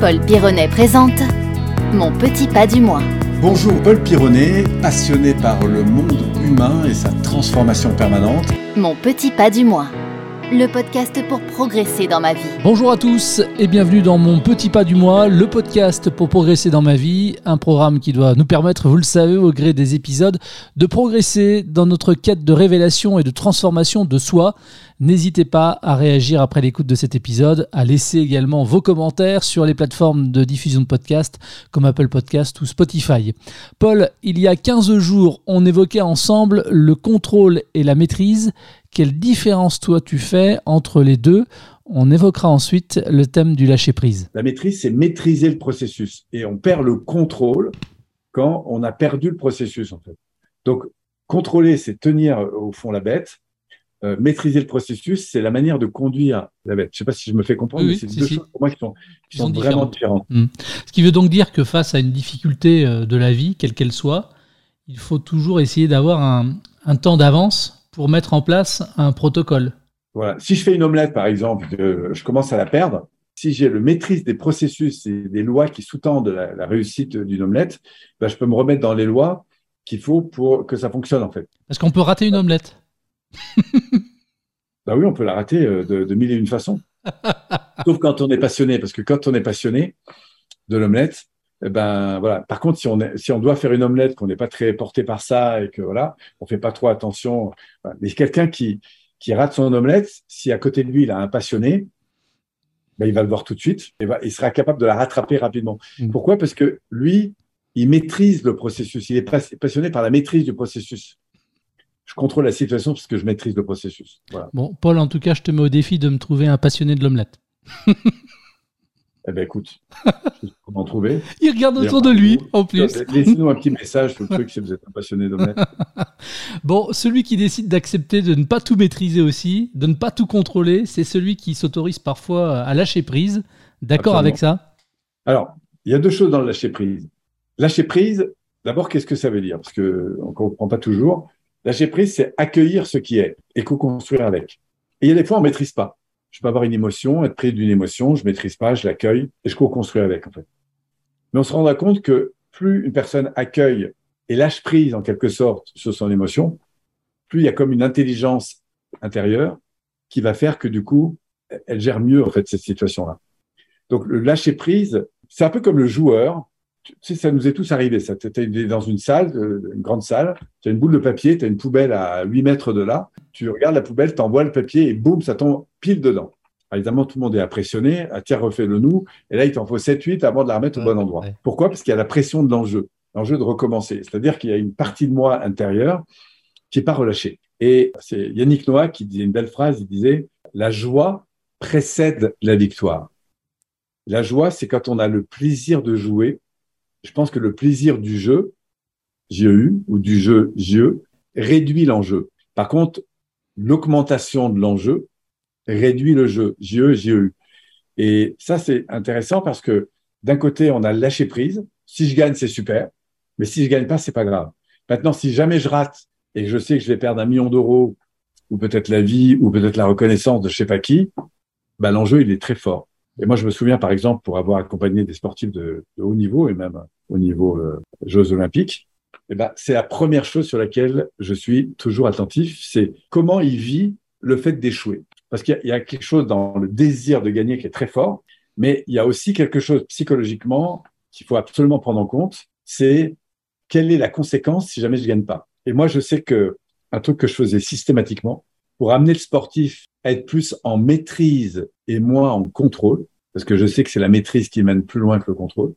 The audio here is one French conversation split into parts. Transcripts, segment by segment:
Paul Pironnet présente Mon petit pas du mois. Bonjour Paul Pironnet, passionné par le monde humain et sa transformation permanente. Mon petit pas du mois. Le podcast pour progresser dans ma vie. Bonjour à tous et bienvenue dans Mon Petit Pas du Mois, le podcast pour progresser dans ma vie, un programme qui doit nous permettre, vous le savez, au gré des épisodes, de progresser dans notre quête de révélation et de transformation de soi. N'hésitez pas à réagir après l'écoute de cet épisode, à laisser également vos commentaires sur les plateformes de diffusion de podcasts comme Apple Podcast ou Spotify. Paul, il y a 15 jours, on évoquait ensemble le contrôle et la maîtrise. Quelle différence toi tu fais entre les deux? On évoquera ensuite le thème du lâcher-prise. La maîtrise, c'est maîtriser le processus. Et on perd le contrôle quand on a perdu le processus, en fait. Donc, contrôler, c'est tenir au fond la bête. Euh, maîtriser le processus, c'est la manière de conduire la bête. Je ne sais pas si je me fais comprendre, mais c'est deux choses pour moi qui sont, vraiment différentes. Hmm. Ce qui veut donc dire que face à une difficulté euh, de la vie, quelle qu'elle soit, il faut toujours essayer d'avoir un, temps d'avance pour mettre en place un protocole. Voilà. Si je fais une omelette, par exemple, je commence à la perdre. Si j'ai le maîtrise des processus et des lois qui sous-tendent la, réussite d'une omelette, ben, je peux me remettre dans les lois qu'il faut pour que ça fonctionne en fait. Est-ce qu'on peut rater une omelette bah oui, on peut la rater euh, de, mille et une façons. Sauf quand on est passionné, parce que quand on est passionné de l'omelette, eh ben voilà. Par contre, si on, si on doit faire une omelette, qu'on n'est pas très porté par ça et que voilà, on fait pas trop attention. Mais quelqu'un qui, qui rate son omelette, si à côté de lui il a un passionné, ben, il va le voir tout de suite et il sera capable de la rattraper rapidement. Mm. Pourquoi? Parce que lui, il maîtrise le processus. Il est passionné par la maîtrise du processus je contrôle la situation parce que je maîtrise le processus. Bon, Paul, en tout cas, je te mets au défi de me trouver un passionné de l'omelette. eh bien, écoute, comment trouver Il regarde autour de lui, en plus. Laissez-nous un petit message sur le truc si vous êtes un passionné d'omelette. bon, celui qui décide d'accepter de ne pas tout maîtriser aussi, de ne pas tout contrôler, c'est celui qui s'autorise parfois à lâcher prise. D'accord avec ça? Alors, il y a deux choses dans le lâcher prise. Lâcher prise, d'abord, qu'est-ce que ça veut dire? Parce qu'on ne comprend pas toujours. Lâcher prise, c'est accueillir ce qui est et co-construire avec. Et il y a des fois, on maîtrise pas. Je peux avoir une émotion, être pris d'une émotion, je maîtrise pas, je l'accueille et je co-construis avec, en fait. Mais on se rendra compte que plus une personne accueille et lâche prise, en quelque sorte, sur son émotion, plus il y a comme une intelligence intérieure qui va faire que, du coup, elle gère mieux, en fait, cette situation-là. Donc, le lâcher prise, c'est un peu comme le joueur tu sais, ça nous est tous arrivé. Ça, tu es dans une salle, euh, une grande salle, tu as une boule de papier, tu as une poubelle à 8 mètres de là, tu regardes la poubelle, tu envoies le papier et boum, ça tombe pile dedans. évidemment, tout le monde est impressionné, à tiers refait le nous, et là, il t'en faut 7-8 avant de la remettre au bon endroit. Pourquoi? Parce qu'il y a la pression de l'enjeu, l'enjeu de recommencer. C'est-à-dire qu'il y a une partie de moi intérieure qui n'est pas relâchée. Et c'est Yannick Noah qui disait une belle phrase, il disait, la joie précède la victoire. La joie, c'est quand on a le plaisir de jouer je pense que le plaisir du jeu, JEU, ou du jeu JE, réduit l'enjeu. Par contre, l'augmentation de l'enjeu réduit le jeu, JE, JEU. Et ça, c'est intéressant parce que d'un côté, on a lâché prise. Si je gagne, c'est super. Mais si je gagne pas, c'est pas grave. Maintenant, si jamais je rate et je sais que je vais perdre un million d'euros, ou peut-être la vie, ou peut-être la reconnaissance de je sais pas qui, ben, l'enjeu, il est très fort. Et moi, je me souviens, par exemple, pour avoir accompagné des sportifs de, haut niveau et même au niveau euh, Jeux olympiques, eh ben, c'est la première chose sur laquelle je suis toujours attentif, c'est comment il vit le fait d'échouer. Parce qu'il y, a quelque chose dans le désir de gagner qui est très fort, mais il y a aussi quelque chose psychologiquement qu'il faut absolument prendre en compte, c'est quelle est la conséquence si jamais je gagne pas. Et moi, je sais que un truc que je faisais systématiquement pour amener le sportif à être plus en maîtrise et moins en contrôle, parce que je sais que c'est la maîtrise qui mène plus loin que le contrôle,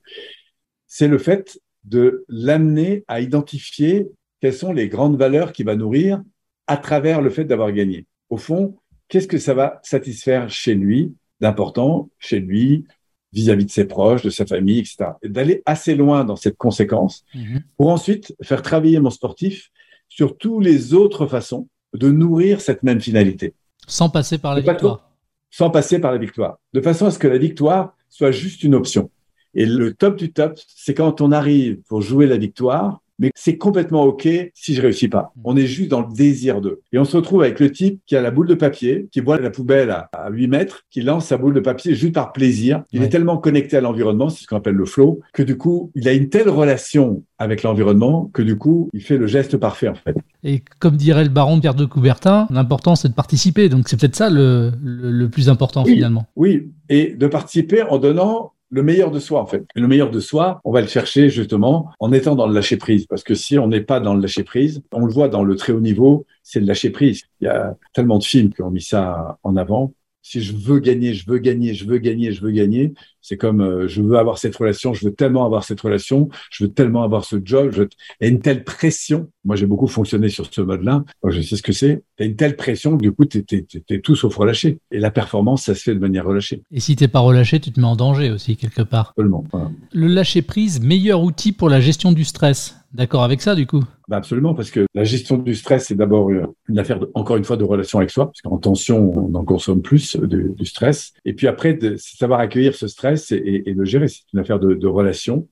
c'est le fait de l'amener à identifier quelles sont les grandes valeurs qu'il va nourrir à travers le fait d'avoir gagné. Au fond, qu'est-ce que ça va satisfaire chez lui d'important, chez lui, vis-à-vis de ses proches, de sa famille, etc. Et d'aller assez loin dans cette conséquence mhm. pour ensuite faire travailler mon sportif sur toutes les autres façons de nourrir cette même finalité. Sans passer par la victoire. Sans passer par la victoire. De façon à ce que la victoire soit juste une option. Et le top du top, c'est quand on arrive pour jouer la victoire, mais c'est complètement OK si je réussis pas. On est juste dans le désir d'eux. Et on se retrouve avec le type qui a la boule de papier, qui voit la poubelle à, 8 mètres, qui lance sa boule de papier juste par plaisir. Il est tellement connecté à l'environnement, c'est ce qu'on appelle le flow, que du coup, il a une telle relation avec l'environnement que du coup, il fait le geste parfait en fait. Et comme dirait le baron Pierre de Coubertin, l'important c'est de participer. Donc c'est peut-être ça le, le, plus important finalement. Oui, et de participer en donnant le meilleur de soi en fait. Et le meilleur de soi, on va le chercher justement en étant dans le lâcher prise. Parce que si on n'est pas dans le lâcher prise, on le voit dans le très haut niveau, c'est le lâcher prise. Il y a tellement de films qui ont mis ça en avant si je veux gagner, je veux gagner, je veux gagner, je veux gagner, c'est comme euh, je veux avoir cette relation, je veux tellement avoir cette relation, je veux tellement avoir ce job, je... et une telle pression. Moi, j'ai beaucoup fonctionné sur ce mode-là. Je sais ce que c'est. Tu as une telle pression que du coup, tu es, tout sauf relâché. Et la performance, ça se fait de manière relâchée. Et si t'es pas relâché, tu te mets en danger aussi quelque part. Seulement. Le lâcher prise, meilleur outil pour la gestion du stress? D'accord avec ça, du coup? Bah absolument, parce que la gestion du stress, c'est d'abord une affaire, encore une fois, de relation avec soi, parce qu'en tension, on en consomme plus du, stress. Et puis après, de savoir accueillir ce stress et, le gérer, c'est une affaire de relation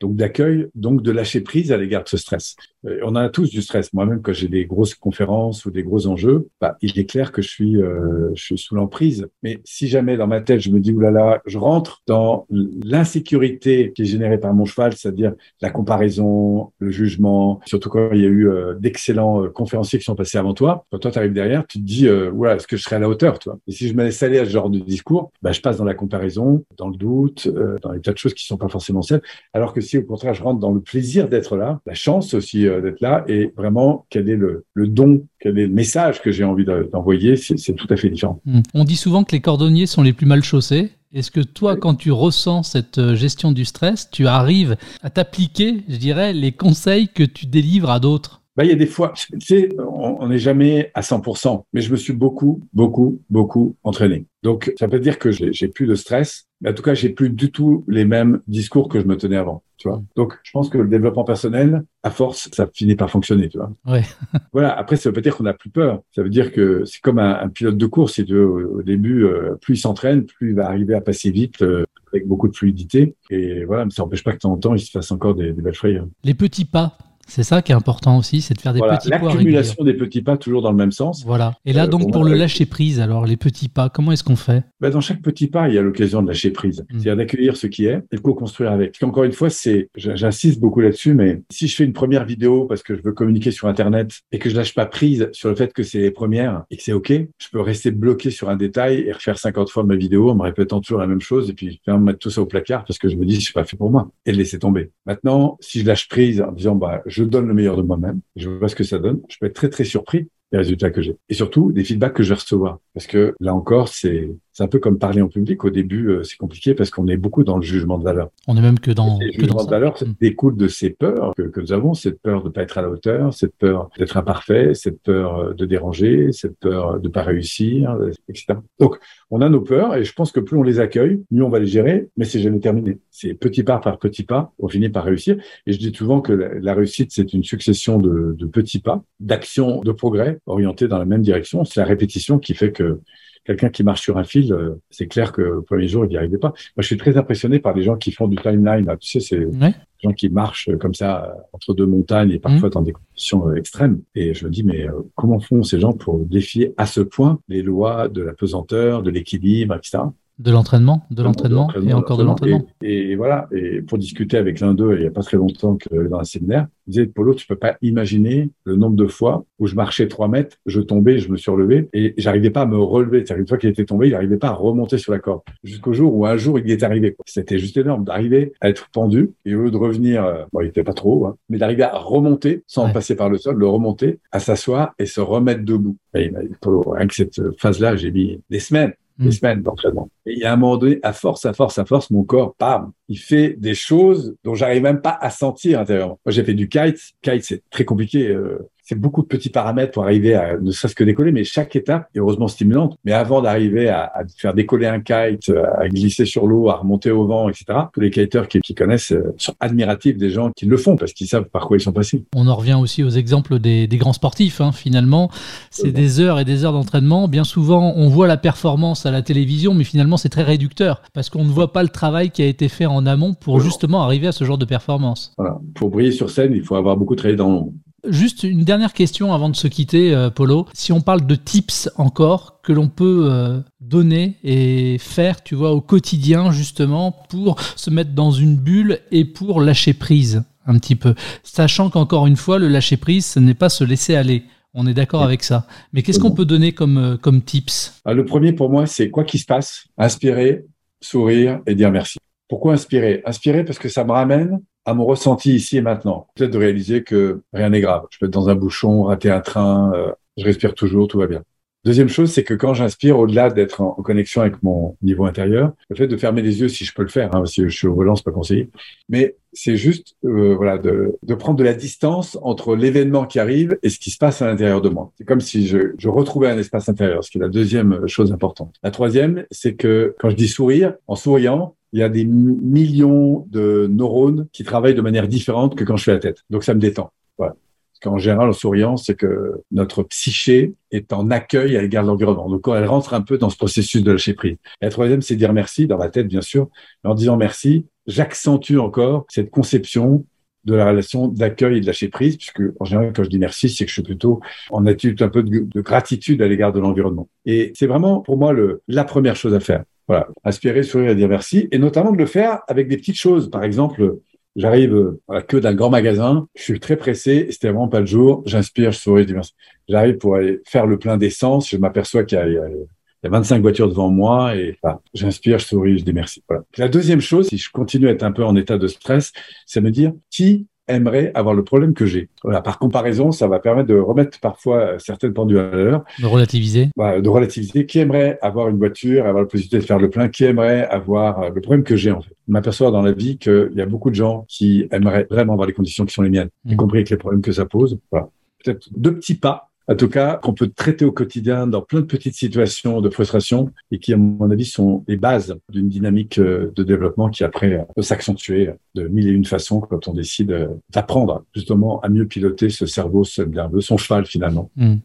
donc d'accueil, donc de lâcher prise à l'égard de ce stress. Euh, on a tous du stress. Moi-même, quand j'ai des grosses conférences ou des gros enjeux, bah, il est clair que je suis, euh, je suis sous l'emprise. Mais si jamais dans ma tête, je me dis, oulala, je rentre dans l'insécurité qui est générée par mon cheval, c'est-à-dire la comparaison, le jugement, surtout quand il y a eu euh, d'excellents conférenciers qui sont passés avant toi, quand toi tu arrives derrière, tu te dis, voilà, est-ce que je serai à la hauteur, toi? Et si je me laisse aller à ce genre de discours, bah, je passe dans la comparaison, dans le doute, dans des tas de choses qui sont pas forcément celles. Alors que si au contraire je rentre dans le plaisir d'être là, la chance aussi euh, d'être là et vraiment quel est le, don, quel est le message que j'ai envie d'envoyer, c'est tout à fait différent. Hmm. On dit souvent que les cordonniers sont les plus mal chaussés. Est-ce que toi, quand tu ressens cette euh, gestion du stress, tu arrives à t'appliquer, je dirais, les conseils que tu délivres à d'autres? Bah, il y a des fois, tu sais, on n'est jamais à 100%, mais je me suis beaucoup, beaucoup, beaucoup entraîné. Donc, ça peut dire que j'ai plus de stress, mais en tout cas, j'ai plus du tout les mêmes discours que je me tenais avant, tu vois. Donc, je pense que le développement personnel, à force, ça finit par fonctionner, tu vois. Ouais. voilà. Après, ça veut pas dire qu'on a plus peur. Ça veut dire que c'est comme un, pilote de course, si tu veux. Au, début, euh, plus il s'entraîne, plus il va arriver à passer vite. Euh, avec beaucoup de fluidité. Et voilà, mais ça n'empêche pas que de temps en temps, il se fasse encore des, des belles frayeurs. Les petits pas, c'est ça qui est important aussi, c'est de faire des petits pas. L'accumulation des petits pas, toujours dans le même sens. Voilà. Et là, euh, donc, pour le lâcher prise, alors, les petits pas, comment est-ce qu'on fait? Ben, Dans chaque petit pas, il y a l'occasion de lâcher prise. Mm. C'est-à-dire d'accueillir ce qui est et de co-construire avec. Parce qu'encore une fois, c'est, j'insiste beaucoup là-dessus, mais si je fais une première vidéo parce que je veux communiquer sur Internet et que je lâche pas prise sur le fait que c'est les premières et que c'est OK, je peux rester bloqué sur un détail et refaire 50 fois ma vidéo en me répétant toujours la même chose et puis me mettre tout ça au placard parce que je me dis, c'est pas fait pour moi et le laisser tomber. Maintenant, si je lâche prise en disant, bah, je donne le meilleur de moi, même Je vois ce que ça donne. Je peux être très, très surpris des résultats que j'ai. Et surtout, des feedbacks que je vais recevoir. Parce que là encore, c'est c'est un peu comme parler en public. Au début, euh, c'est compliqué parce qu'on est beaucoup dans le jugement de valeur. On est même que dans le jugement de valeur ça mm. découle de ces peurs que, que, nous avons, cette peur de ne pas être à la hauteur, cette peur d'être imparfait, cette peur euh, de déranger, cette peur de ne pas réussir, etc. Donc, on a nos peurs et je pense que plus on les accueille, mieux on va les gérer, mais c'est jamais terminé. C'est petit pas par petit pas, on finit par réussir. Et je dis souvent que la, réussite, c'est une succession de, de petits pas, d'actions de progrès orientés dans la même direction. C'est la répétition qui fait que quelqu'un qui marche sur un fil, euh, c'est clair que le premier jour, il n'y arrivait pas. Moi, je suis très impressionné par des gens qui font du timeline. Tu sais, c'est des gens qui marchent euh, comme ça euh, entre deux montagnes et parfois mmh. dans des conditions extrêmes. Et je me dis, mais comment font ces gens pour défier à ce point les lois de la pesanteur, de l'équilibre, etc. De l'entraînement, de l'entraînement et encore de l'entraînement. Et, voilà, et pour discuter avec l'un d'eux, il n'y a pas très longtemps que dans un séminaire, il disait, Polo, tu peux pas imaginer le nombre de fois où je marchais trois mètres, je tombais, je me suis relevé et j'arrivais pas à me relever. C'est-à-dire une fois qu'il était tombé, il n'arrivait pas à remonter sur la corde. Jusqu'au jour où un jour il y est arrivé. C'était juste énorme d'arriver à être pendu et au lieu de revenir, euh, bon, il était pas trop, hein, mais d'arriver à remonter sans passer par le sol, le remonter, à s'asseoir et se remettre debout. Et il m'a dit, Polo, rien que cette phase-là, j'ai mis des semaines des mm. semaines d'entraînement. Et il y a un moment donné, à force, à force, à force, mon corps, bam, il fait des choses dont j'arrive même pas à sentir intérieurement. Moi, j'ai fait du kite. Kite, c'est très compliqué. Euh, c'est beaucoup de petits paramètres pour arriver à ne serait-ce que décoller, mais chaque étape est heureusement stimulante. Mais avant d'arriver à, à, faire décoller un kite, à glisser sur l'eau, à remonter au vent, etc., tous les kiteurs qui, qui, connaissent euh, sont admiratifs des gens qui le font parce qu'ils savent par quoi ils sont passés. On en revient aussi aux exemples des, des grands sportifs. Hein, finalement, c'est des heures et des heures d'entraînement. Bien souvent, on voit la performance à la télévision, mais finalement, c'est très réducteur parce qu'on ne voit pas le travail qui a été fait en amont pour justement arriver à ce genre de performance. Voilà. Pour briller sur scène, il faut avoir beaucoup travaillé dans l'ombre. Juste une dernière question avant de se quitter, euh, Polo. Si on parle de tips encore que l'on peut euh, donner et faire, tu vois, au quotidien justement pour se mettre dans une bulle et pour lâcher prise un petit peu, sachant qu'encore une fois, le lâcher prise, ce n'est pas se laisser aller. On est d'accord avec ça. Mais qu'est-ce qu'on peut donner comme, euh, comme tips? Ah, Le premier pour moi, c'est quoi qu'il se passe, inspirer, sourire et dire merci. Pourquoi inspirer? Inspirer parce que ça me ramène à mon ressenti ici et maintenant. Peut-être de réaliser que rien n'est grave. Je peux être dans un bouchon, rater un train, euh, je respire toujours, tout va bien. Deuxième chose, c'est que quand j'inspire, au-delà d'être en, connexion avec mon niveau intérieur, le fait de fermer les yeux, si je peux le faire, hein, parce que je suis au volant, c'est pas conseillé, mais c'est juste, euh, voilà, de, de, prendre de la distance entre l'événement qui arrive et ce qui se passe à l'intérieur de moi. C'est comme si je, je retrouvais un espace intérieur, ce qui est la deuxième chose importante. La troisième, c'est que quand je dis sourire, en souriant, il y a des millions de neurones qui travaillent de manière différente que quand je fais la tête. Donc ça me détend. Voilà. Parce qu'en général, en souriant, c'est que notre psyché est en accueil à l'égard de l'environnement. Donc elle rentre un peu dans ce processus de lâcher prise. La troisième, c'est dire merci dans la tête, bien sûr. Mais en disant merci, j'accentue encore cette conception de la relation d'accueil et de lâcher prise, puisque en général, quand je dis merci, c'est que je suis plutôt en attitude un peu de, de gratitude à l'égard de l'environnement. Et c'est vraiment pour moi la première chose à faire. Voilà, aspirer, sourire et dire merci, et notamment de le faire avec des petites choses. Par exemple, j'arrive à la queue d'un grand magasin, je suis très pressé, c'était vraiment pas le jour, j'inspire, je souris, je dis merci. J'arrive pour aller faire le plein d'essence, je m'aperçois qu'il y, a 25 voitures devant moi, et j'inspire, je souris, je dis merci. La deuxième chose, si je continue à être un peu en état de stress, c'est me dire qui aimerait avoir le problème que j'ai. Voilà, par comparaison, ça va permettre de remettre parfois certaines pendules à l'heure. De relativiser. Voilà, de relativiser. Qui aimerait avoir une voiture, avoir la possibilité de faire le plein? Qui aimerait avoir euh, le problème que j'ai en fait? M'aperçois dans la vie qu'il y a beaucoup de gens qui aimeraient vraiment avoir les conditions qui sont les miennes, y mmh. compris avec les problèmes que ça pose. Voilà. Peut-être deux petits pas en tout cas, qu'on peut traiter au quotidien dans plein de petites situations de frustration et qui, à mon avis, sont les bases d'une dynamique euh, de développement qui après peut s'accentuer de mille et une façons quand on décide euh, d'apprendre justement à mieux piloter ce cerveau, ce nerveux, son cheval finalement. Mmh.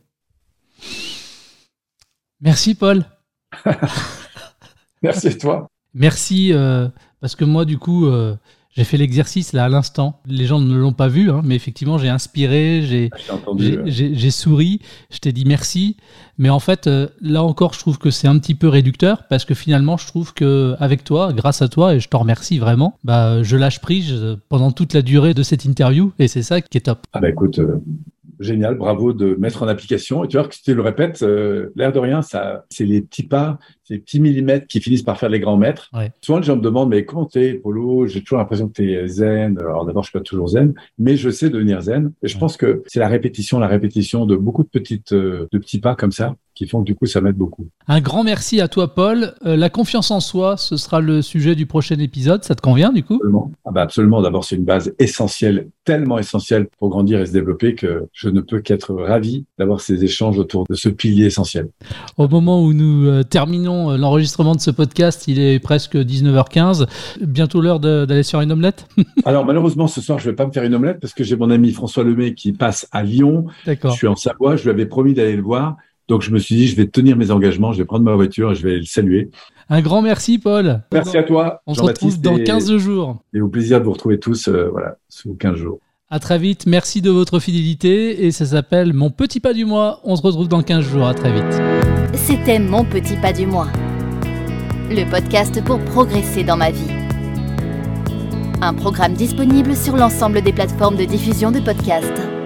Merci Paul. Merci à toi. Merci euh, parce que moi du coup euh, j'ai fait l'exercice là à l'instant. Les gens ne l'ont pas vu, hein, mais effectivement, j'ai inspiré, j'ai j'ai souri, je t'ai dit merci. Mais en fait, euh, là encore, je trouve que c'est un petit peu réducteur parce que finalement, je trouve que avec toi, grâce à toi, et je te remercie vraiment, bah, je lâche prise pendant toute la durée de cette interview et c'est ça qui est top. Ah bah écoute, euh, génial, bravo de mettre en application. Et tu vois que si tu le répètes, euh, l'air de rien, ça, c'est les petits pas, ces petits millimètres qui finissent par faire les grands mètres. Ouais. Souvent, les gens me demandent, mais comment t'es, Polo? J'ai toujours l'impression que t'es zen. Alors d'abord, je suis pas toujours zen, mais je sais devenir zen. Et je Ouais. pense que c'est la répétition, la répétition de beaucoup de petites, euh, de petits pas comme ça qui font que du coup, ça m'aide beaucoup. Un grand merci à toi, Paul. Euh, la confiance en soi, ce sera le sujet du prochain épisode. Ça te convient du coup? Absolument. Ah bah absolument. D'abord, c'est une base essentielle, tellement essentielle pour grandir et se développer que je ne peux qu'être ravi d'avoir ces échanges autour de ce pilier essentiel. Au moment où nous euh, terminons euh, l'enregistrement de ce podcast, il est presque 19h15. Bientôt l'heure d'aller sur une omelette Alors malheureusement, ce soir, je vais pas me faire une omelette parce que j'ai mon ami François Lemay qui passe à Lyon. Je suis en Savoie. Je lui avais promis d'aller le voir. Donc je me suis dit, je vais tenir mes engagements. Je vais prendre ma voiture et je vais le saluer. Un grand merci, Paul. Merci à toi. On se retrouve dans et- 15 jours. Et au plaisir de vous retrouver tous, euh, voilà, sous 15 jours. À très vite. Merci de votre fidélité. Et ça s'appelle Mon petit pas du mois. On se retrouve dans 15 jours. À très vite. C'était Mon Petit Pas du Mois, le podcast pour progresser dans ma vie. Un programme disponible sur l'ensemble des plateformes de diffusion de podcasts.